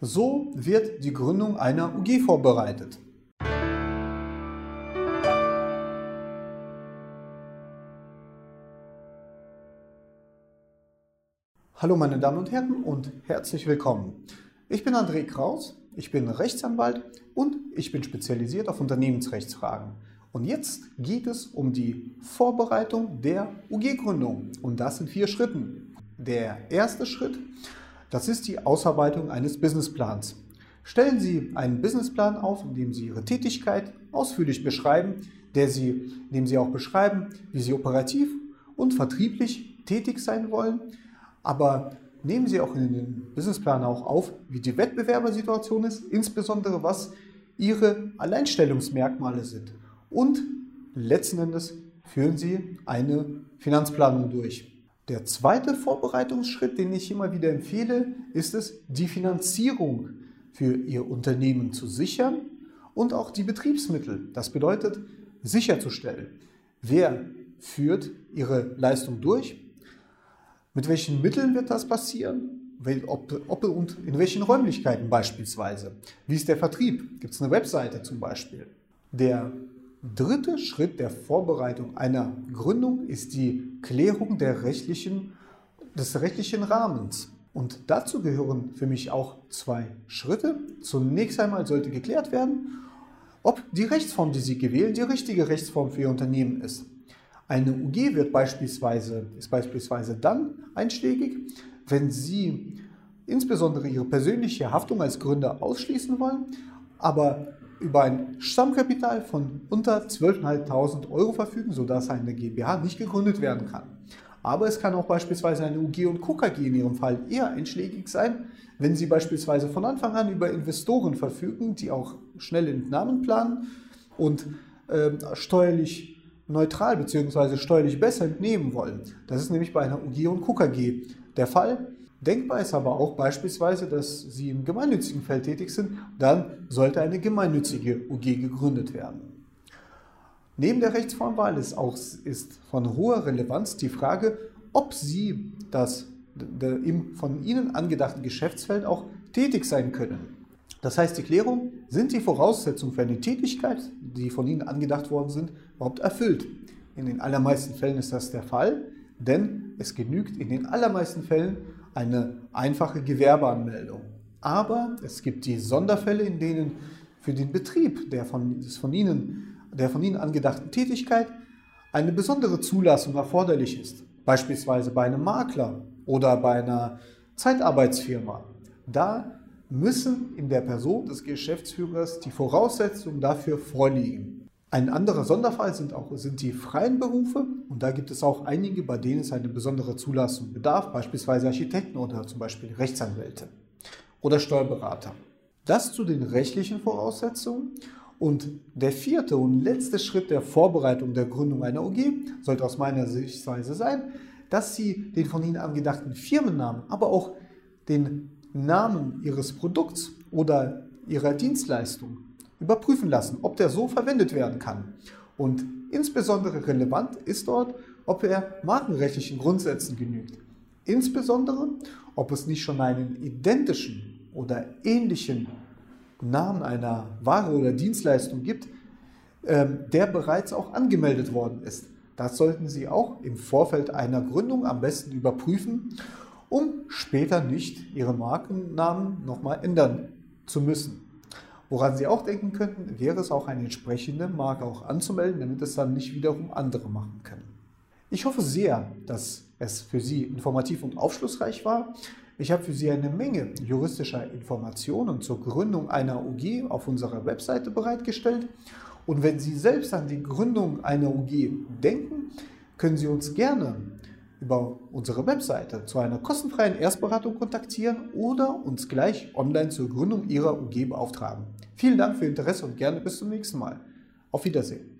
So wird die Gründung einer UG vorbereitet. Hallo meine Damen und Herren und herzlich willkommen. Ich bin André Kraus, ich bin Rechtsanwalt und ich bin spezialisiert auf Unternehmensrechtsfragen. Und jetzt geht es um die Vorbereitung der UG-Gründung und das in vier Schritten. Der erste Schritt das ist die Ausarbeitung eines Businessplans. Stellen Sie einen Businessplan auf, in dem Sie Ihre Tätigkeit ausführlich beschreiben, der Sie, in dem Sie auch beschreiben, wie Sie operativ und vertrieblich tätig sein wollen. Aber nehmen Sie auch in den Businessplan auch auf, wie die Wettbewerbersituation ist, insbesondere was Ihre Alleinstellungsmerkmale sind. Und letzten Endes führen Sie eine Finanzplanung durch. Der zweite Vorbereitungsschritt, den ich immer wieder empfehle, ist es, die Finanzierung für Ihr Unternehmen zu sichern und auch die Betriebsmittel. Das bedeutet sicherzustellen, wer führt Ihre Leistung durch, mit welchen Mitteln wird das passieren, ob, ob und in welchen Räumlichkeiten beispielsweise. Wie ist der Vertrieb? Gibt es eine Webseite zum Beispiel? Der dritte Schritt der Vorbereitung einer Gründung ist die Klärung rechtlichen, des rechtlichen Rahmens. Und dazu gehören für mich auch zwei Schritte. Zunächst einmal sollte geklärt werden, ob die Rechtsform, die Sie gewählen, die richtige Rechtsform für Ihr Unternehmen ist. Eine UG wird beispielsweise, ist beispielsweise dann einschlägig, wenn Sie insbesondere Ihre persönliche Haftung als Gründer ausschließen wollen, aber über ein Stammkapital von unter 12.500 Euro verfügen, sodass eine GmbH nicht gegründet werden kann. Aber es kann auch beispielsweise eine UG und KKG in Ihrem Fall eher einschlägig sein, wenn Sie beispielsweise von Anfang an über Investoren verfügen, die auch schnelle Entnahmen planen und äh, steuerlich neutral bzw. steuerlich besser entnehmen wollen. Das ist nämlich bei einer UG und KKG der Fall. Denkbar ist aber auch beispielsweise, dass Sie im gemeinnützigen Feld tätig sind, dann sollte eine gemeinnützige UG gegründet werden. Neben der Rechtsformwahl ist, auch, ist von hoher Relevanz die Frage, ob Sie das im von Ihnen angedachten Geschäftsfeld auch tätig sein können. Das heißt, die Klärung, sind die Voraussetzungen für eine Tätigkeit, die von Ihnen angedacht worden sind, überhaupt erfüllt? In den allermeisten Fällen ist das der Fall, denn es genügt in den allermeisten Fällen eine einfache Gewerbeanmeldung. Aber es gibt die Sonderfälle, in denen für den Betrieb der von, des von Ihnen, der von Ihnen angedachten Tätigkeit eine besondere Zulassung erforderlich ist. Beispielsweise bei einem Makler oder bei einer Zeitarbeitsfirma. Da müssen in der Person des Geschäftsführers die Voraussetzungen dafür vorliegen. Ein anderer Sonderfall sind auch sind die freien Berufe und da gibt es auch einige, bei denen es eine besondere Zulassung bedarf, beispielsweise Architekten oder zum Beispiel Rechtsanwälte oder Steuerberater. Das zu den rechtlichen Voraussetzungen und der vierte und letzte Schritt der Vorbereitung der Gründung einer OG sollte aus meiner Sichtweise sein, dass Sie den von Ihnen angedachten Firmennamen, aber auch den Namen Ihres Produkts oder Ihrer Dienstleistung überprüfen lassen, ob der so verwendet werden kann. Und insbesondere relevant ist dort, ob er markenrechtlichen Grundsätzen genügt. Insbesondere, ob es nicht schon einen identischen oder ähnlichen Namen einer Ware oder Dienstleistung gibt, ähm, der bereits auch angemeldet worden ist. Das sollten Sie auch im Vorfeld einer Gründung am besten überprüfen, um später nicht Ihren Markennamen nochmal ändern zu müssen. Woran Sie auch denken könnten, wäre es auch eine entsprechende Marke auch anzumelden, damit es dann nicht wiederum andere machen können. Ich hoffe sehr, dass es für Sie informativ und aufschlussreich war. Ich habe für Sie eine Menge juristischer Informationen zur Gründung einer UG auf unserer Webseite bereitgestellt. Und wenn Sie selbst an die Gründung einer UG denken, können Sie uns gerne über unsere Webseite zu einer kostenfreien Erstberatung kontaktieren oder uns gleich online zur Gründung Ihrer UG beauftragen. Vielen Dank für Ihr Interesse und gerne bis zum nächsten Mal. Auf Wiedersehen.